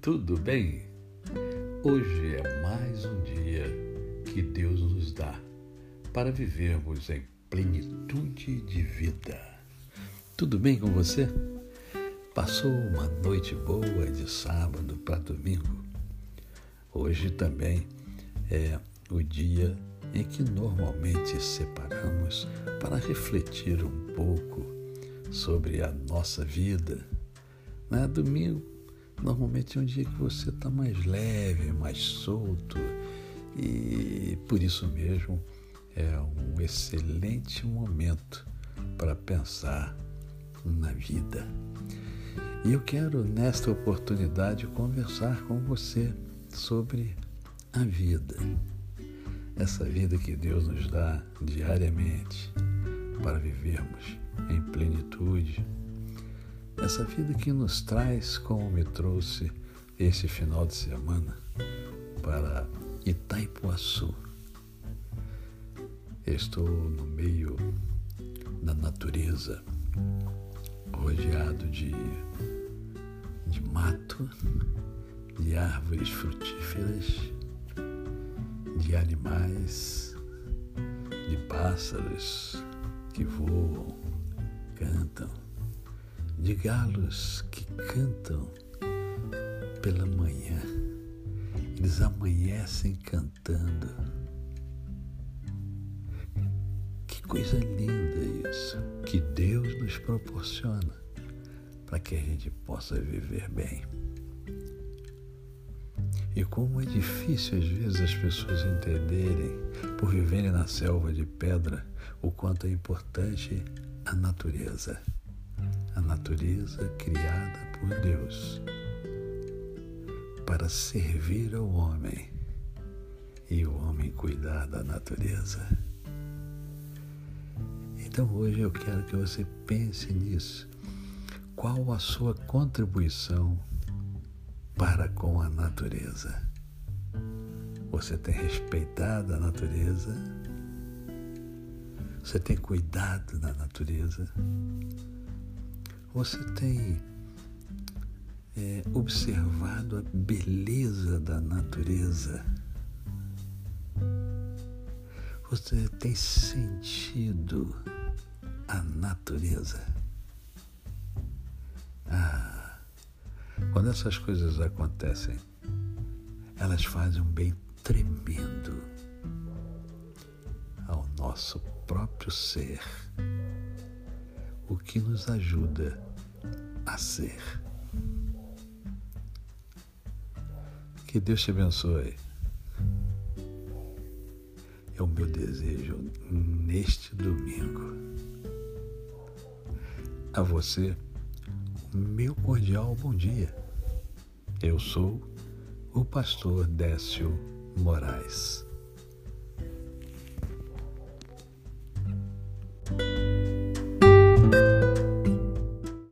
tudo bem? Hoje é mais um dia que Deus nos dá para vivermos em plenitude de vida. Tudo bem com você? Passou uma noite boa de sábado para domingo? Hoje também é o dia em que normalmente separamos para refletir um pouco sobre a nossa vida. Né? Domingo normalmente é um dia que você está mais leve, mais solto e por isso mesmo é um excelente momento para pensar na vida. E eu quero, nesta oportunidade, conversar com você sobre a vida. Essa vida que Deus nos dá diariamente para vivermos em plenitude. Essa vida que nos traz, como me trouxe esse final de semana, para Itaipuaçu. Estou no meio da natureza, rodeado de, de mato, de árvores frutíferas, de animais, de pássaros que voam, cantam, de galos que cantam pela manhã. Eles amanhecem cantando. Que coisa linda isso, que Deus nos proporciona para que a gente possa viver bem. E como é difícil às vezes as pessoas entenderem, por viverem na selva de pedra, o quanto é importante a natureza. A natureza criada por Deus para servir ao homem e o homem cuidar da natureza. Então hoje eu quero que você pense nisso. Qual a sua contribuição para com a natureza? Você tem respeitado a natureza? Você tem cuidado da natureza? Você tem é, observado a beleza da natureza? Você tem sentido a natureza? Ah, quando essas coisas acontecem, elas fazem um bem tremendo ao nosso próprio ser, o que nos ajuda a ser. Que Deus te abençoe. É o meu desejo neste domingo. A você, o meu cordial bom dia. Eu sou o pastor Décio Moraes.